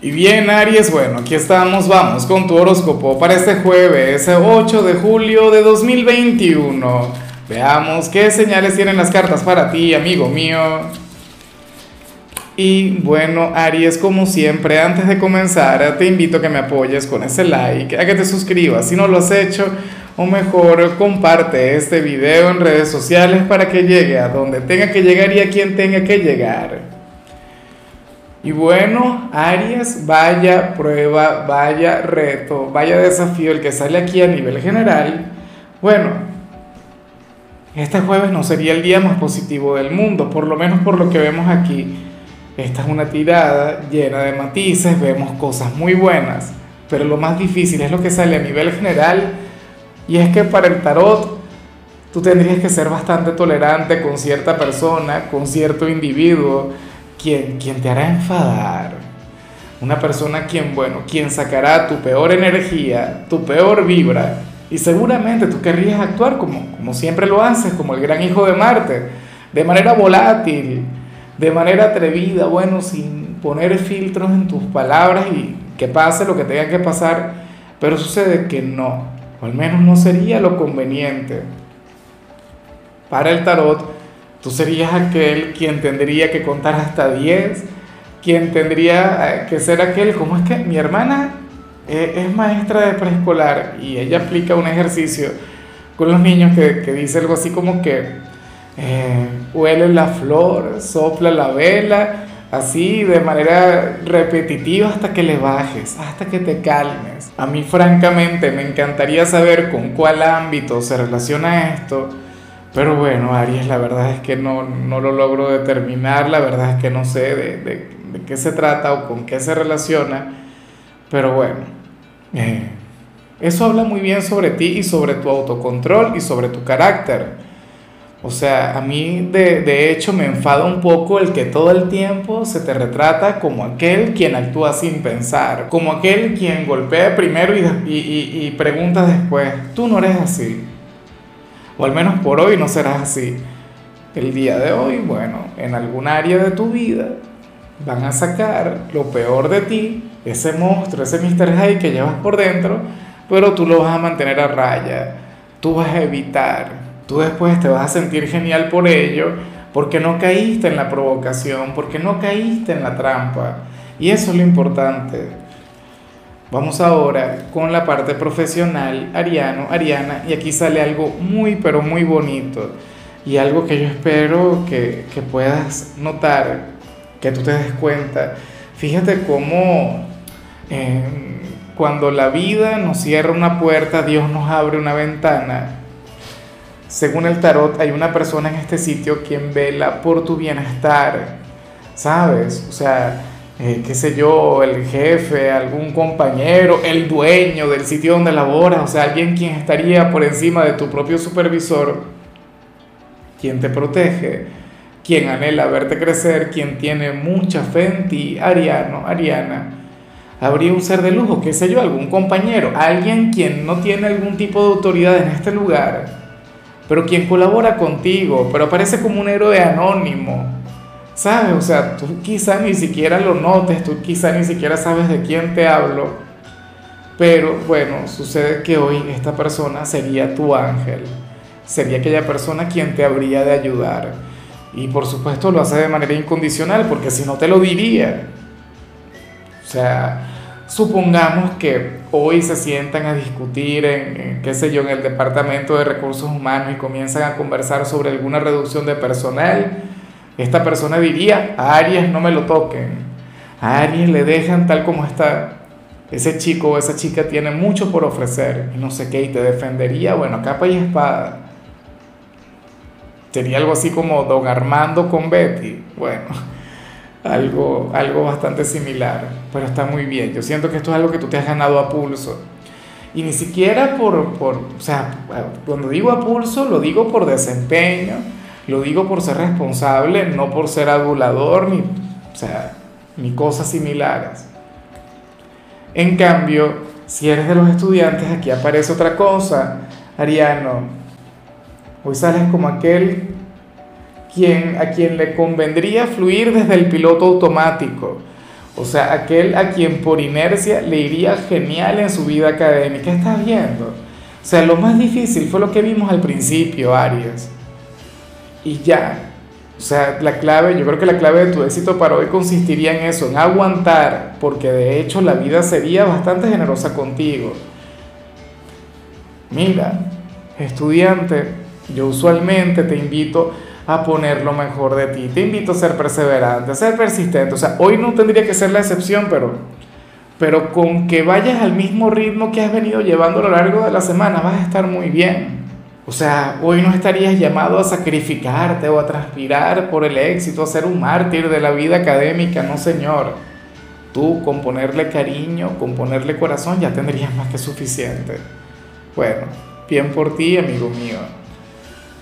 Y bien, Aries, bueno, aquí estamos, vamos con tu horóscopo para este jueves 8 de julio de 2021. Veamos qué señales tienen las cartas para ti, amigo mío. Y bueno, Aries, como siempre, antes de comenzar, te invito a que me apoyes con ese like, a que te suscribas si no lo has hecho, o mejor, comparte este video en redes sociales para que llegue a donde tenga que llegar y a quien tenga que llegar. Y bueno, Aries, vaya prueba, vaya reto, vaya desafío el que sale aquí a nivel general. Bueno, este jueves no sería el día más positivo del mundo, por lo menos por lo que vemos aquí. Esta es una tirada llena de matices, vemos cosas muy buenas, pero lo más difícil es lo que sale a nivel general y es que para el tarot tú tendrías que ser bastante tolerante con cierta persona, con cierto individuo quien, te hará enfadar. Una persona quien, bueno, quien sacará tu peor energía, tu peor vibra. Y seguramente tú querrías actuar como, como siempre lo haces, como el gran hijo de Marte, de manera volátil, de manera atrevida, bueno, sin poner filtros en tus palabras y que pase lo que tenga que pasar, pero sucede que no, o al menos no sería lo conveniente. Para el tarot, Tú serías aquel quien tendría que contar hasta 10, quien tendría eh, que ser aquel, como es que mi hermana eh, es maestra de preescolar y ella aplica un ejercicio con los niños que, que dice algo así como que eh, huele la flor, sopla la vela, así de manera repetitiva hasta que le bajes, hasta que te calmes. A mí francamente me encantaría saber con cuál ámbito se relaciona esto pero bueno, Aries, la verdad es que no, lo logro determinar, la verdad es que no sé de, qué se trata o con qué se relaciona, pero bueno, eh, eso habla muy bien sobre ti y sobre tu autocontrol y sobre tu carácter. O sea, a mí de, de, hecho me enfada un poco el que todo el tiempo se te retrata como aquel quien actúa sin pensar, como aquel quien golpea primero y, y, y pregunta después, tú no eres así o al menos por hoy no serás así. El día de hoy, bueno, en algún área de tu vida van a sacar lo peor de ti, ese monstruo, ese Mr. Hyde que llevas por dentro, pero tú lo vas a mantener a raya, tú vas a evitar, tú después te vas a sentir genial por ello, porque no caíste en la provocación, porque no caíste en la trampa. Y eso es lo importante. Vamos ahora con la parte profesional, Ariano, Ariana, y aquí sale algo muy, pero muy bonito y algo que yo espero que, puedas notar, que tú te des cuenta. Fíjate cómo em, cuando la vida nos cierra una puerta, Dios nos abre una ventana. Según el tarot, hay una persona en este sitio quien vela por tu bienestar, ¿sabes? O sea, eh, qué sé yo, el jefe, algún compañero, el dueño del sitio donde laboras, o sea, alguien quien estaría por encima de tu propio supervisor, quien te protege, quien anhela verte crecer, quien tiene mucha fe en ti, Ariano, Ariana. Habría un ser de lujo, qué sé yo, algún compañero, alguien quien no tiene algún tipo de autoridad en este lugar, pero quien colabora contigo, pero aparece como un héroe anónimo, ¿Sabes? O sea, tú quizá ni siquiera lo notes, tú quizá ni siquiera sabes de quién te hablo, pero bueno, sucede que hoy esta persona sería tu ángel, sería aquella persona quien te habría de ayudar. Y por supuesto lo hace de manera incondicional, porque si no te lo diría. O sea, supongamos que hoy se sientan a discutir en, qué sé yo, en el Departamento de Recursos Humanos y comienzan a conversar sobre alguna reducción de personal esta persona diría, a Aries no me lo toquen, a Aries le dejan tal como está. Ese chico o esa chica tiene mucho por ofrecer y no sé qué, y te defendería, bueno, capa y espada. Sería algo así como Don Armando con Betty. Bueno, algo, algo bastante similar, pero está muy bien. Yo siento que esto es algo que tú te has ganado a pulso. Y ni siquiera por, por o sea, cuando digo a pulso, lo digo por desempeño, lo digo por ser responsable, no por ser adulador ni, o sea, ni cosas similares. En cambio, si eres de los estudiantes, aquí aparece otra cosa. Ariano, hoy sales como aquel quien, a quien le convendría fluir desde el piloto automático. O sea, aquel a quien por inercia le iría genial en su vida académica. ¿Estás viendo? O sea, lo más difícil fue lo que vimos al principio, Aries. Y ya. O sea, la clave, yo creo que la clave de tu éxito para hoy consistiría en eso, en aguantar, porque de hecho la vida sería bastante generosa contigo. Mira, estudiante, yo usualmente te invito a poner lo mejor de ti. Te invito a ser perseverante, a ser persistente. O sea, hoy no tendría que ser la excepción, pero, pero con que vayas al mismo ritmo que has venido llevando a lo largo de la semana, vas a estar muy bien. O sea, hoy no estarías llamado a sacrificarte o a transpirar por el éxito, a ser un mártir de la vida académica, no señor. Tú con ponerle cariño, con ponerle corazón, ya tendrías más que suficiente. Bueno, bien por ti, amigo mío.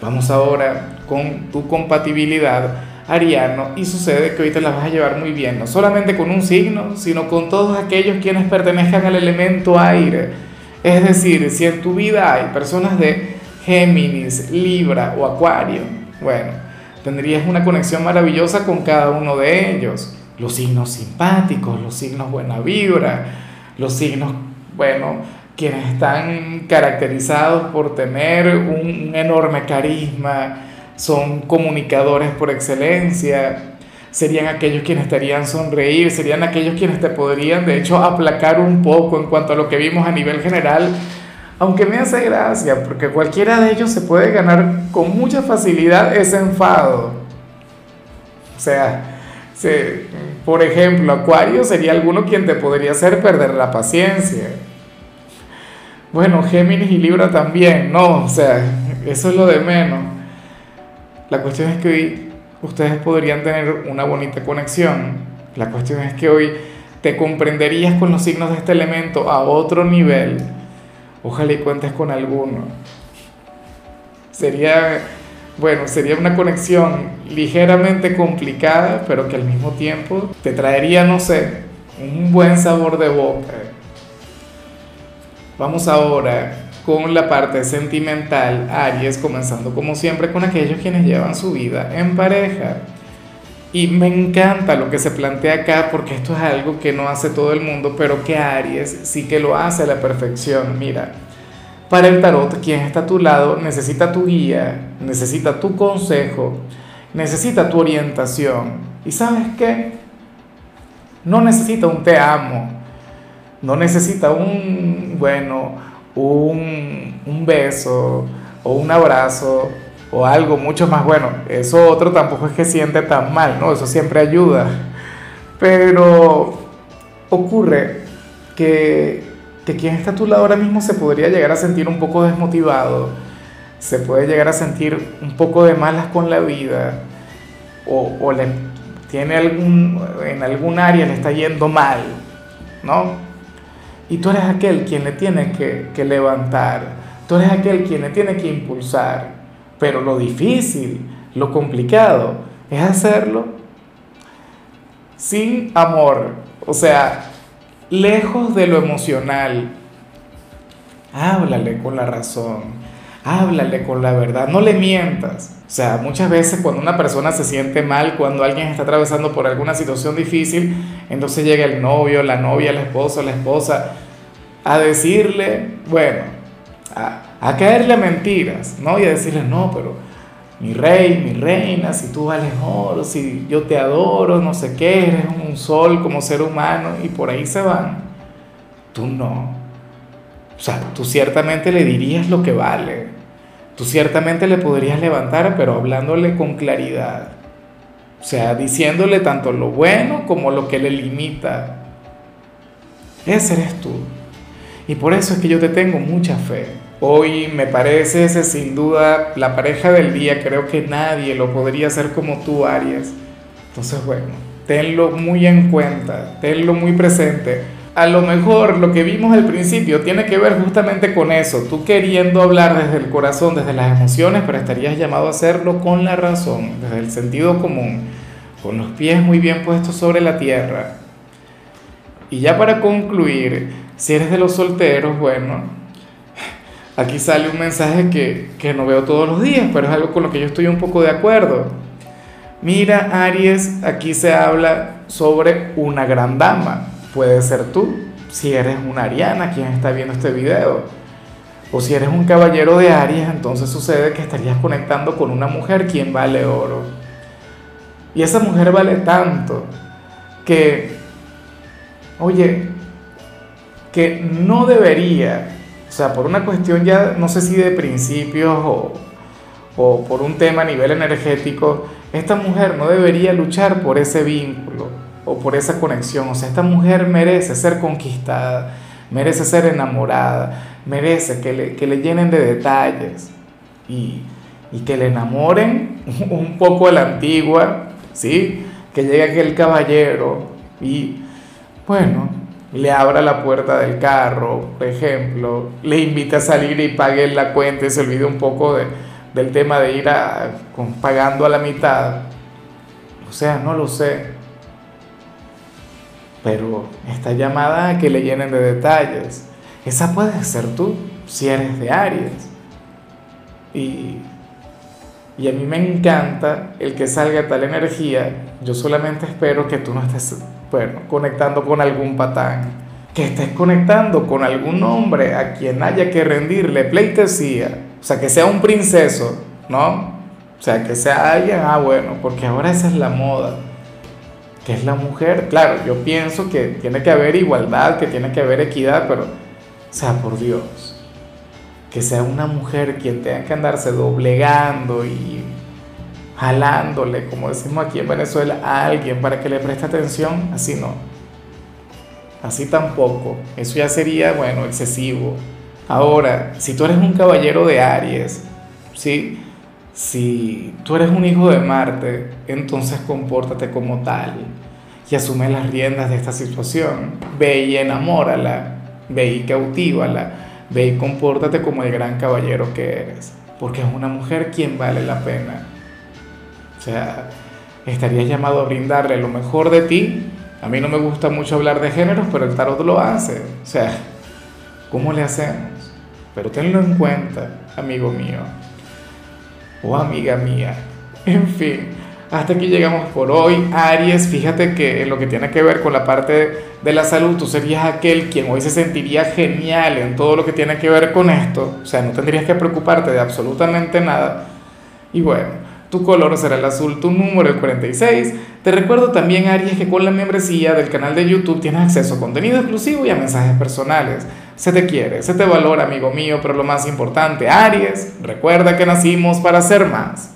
Vamos ahora con tu compatibilidad ariano y sucede que hoy te la vas a llevar muy bien, no solamente con un signo, sino con todos aquellos quienes pertenezcan al elemento aire. Es decir, si en tu vida hay personas de Géminis, Libra o Acuario, bueno, tendrías una conexión maravillosa con cada uno de ellos. Los signos simpáticos, los signos buena vibra, los signos, bueno, quienes están caracterizados por tener un, enorme carisma, son comunicadores por excelencia, serían aquellos quienes te harían sonreír, serían aquellos quienes te podrían de hecho aplacar un poco en cuanto a lo que vimos a nivel general, aunque me hace gracia, porque cualquiera de ellos se puede ganar con mucha facilidad ese enfado. O sea, por ejemplo, Acuario sería alguno quien te podría hacer perder la paciencia. Bueno, Géminis y Libra también, no, o sea, eso es lo de menos. La cuestión es que hoy ustedes podrían tener una bonita conexión. La cuestión es que hoy te comprenderías con los signos de este elemento a otro nivel. Ojalá y cuentes con alguno. Sería, bueno, sería una conexión ligeramente complicada, pero que al mismo tiempo te traería, no sé, un buen sabor de boca Vamos ahora con la parte sentimental, Aries, comenzando como siempre con aquellos quienes llevan su vida en pareja. Y me encanta lo que se plantea acá porque esto es algo que no hace todo el mundo, pero que Aries sí que lo hace a la perfección. Mira, para el tarot, quien está a tu lado necesita tu guía, necesita tu consejo, necesita tu orientación. ¿Y sabes qué? No necesita un te amo, no necesita un, bueno, un, un beso o un abrazo o algo mucho más bueno. Eso otro tampoco es que siente tan mal, ¿no? Eso siempre ayuda. Pero ocurre que, que quien está a tu lado ahora mismo se podría llegar a sentir un poco desmotivado, se puede llegar a sentir un poco de malas con la vida o, le, tiene algún, en algún área le está yendo mal, ¿no? Y tú eres aquel quien le tiene que, levantar, tú eres aquel quien le tiene que impulsar. Pero lo difícil, lo complicado, es hacerlo sin amor, o sea, lejos de lo emocional. Háblale con la razón, háblale con la verdad, no le mientas. O sea, muchas veces cuando una persona se siente mal, cuando alguien está atravesando por alguna situación difícil, entonces llega el novio, la novia, el esposo, la esposa, a decirle, bueno, a, a caerle mentiras, ¿no? Y a decirle, no, pero mi rey, mi reina, si tú vales oro, si yo te adoro, no sé qué, eres un sol como ser humano, y por ahí se van. Tú no. O sea, tú ciertamente le dirías lo que vale Tú ciertamente le podrías levantar, pero hablándole con claridad. O sea, diciéndole tanto lo bueno como lo que le limita. Ese eres tú. Y por eso es que yo te tengo mucha fe. Hoy me parece ese sin duda la pareja del día. Creo que nadie lo podría hacer como tú, Aries. Entonces, bueno, tenlo muy en cuenta, tenlo muy presente a lo mejor lo que vimos al principio tiene que ver justamente con eso, tú queriendo hablar desde el corazón, desde las emociones, pero estarías llamado a hacerlo con la razón, desde el sentido común, con los pies muy bien puestos sobre la tierra. Y ya para concluir, si eres de los solteros, bueno, aquí sale un mensaje que, que no veo todos los días, pero es algo con lo que yo estoy un poco de acuerdo. Mira, Aries, aquí se habla sobre una gran dama. Puede ser tú, si eres una ariana quien está viendo este video. O si eres un caballero de Aries, entonces sucede que estarías conectando con una mujer quien vale oro. Y esa mujer vale tanto que, oye, que no debería, sea, por una cuestión ya, no sé si de principios o, o por un tema a nivel energético, esta mujer no debería luchar por ese vínculo o por esa conexión. O sea, esta mujer merece ser conquistada, merece ser enamorada, merece que le, que le llenen de detalles y, y, que le enamoren un poco a la antigua, ¿sí? Que llegue aquel caballero y, bueno, le abra la puerta del carro, por ejemplo, le invita a salir y pague la cuenta y se olvide un poco de del tema de ir a, pagando a la mitad. O sea, no lo sé. Pero esta llamada que le llenen de detalles, esa puede ser tú, si eres de Aries. Y, y a mí me encanta el que salga tal energía. Yo solamente espero que tú no estés, bueno, conectando con algún patán, que estés conectando con algún hombre a quien haya que rendirle pleitesía o sea, que sea un princeso, ¿no? O sea, que sea alguien, ah, bueno, porque ahora esa es la moda, que es la mujer. Claro, yo pienso que tiene que haber igualdad, que tiene que haber equidad, pero, o sea, por Dios, que sea una mujer quien tenga que andarse doblegando y jalándole, como decimos aquí en Venezuela, a alguien para que le preste atención, así no. Así tampoco. Eso ya sería, bueno, excesivo. Ahora, si tú eres un caballero de Aries, ¿sí? si tú eres un hijo de Marte, entonces compórtate como tal y asume las riendas de esta situación. Ve y enamórala, ve y cautívala, ve y compórtate como el gran caballero que eres, porque es una mujer quien vale la pena. O sea, estarías llamado a brindarle lo mejor de ti. A mí no me gusta mucho hablar de géneros, pero el tarot lo hace. O sea, ¿cómo le hacemos? Pero tenlo en cuenta, amigo mío o amiga mía. En fin, hasta aquí llegamos por hoy. Aries, fíjate que en lo que tiene que ver con la parte de la salud, tú serías aquel quien hoy se sentiría genial en todo lo que tiene que ver con esto. O sea, no tendrías que preocuparte de absolutamente nada. Y bueno, tu color será el azul, tu número el 46. Te recuerdo también, Aries, que con la membresía del canal de YouTube tienes acceso a contenido exclusivo y a mensajes personales. Se te quiere, se te valora, amigo mío, pero lo más importante, Aries, recuerda que nacimos para ser más.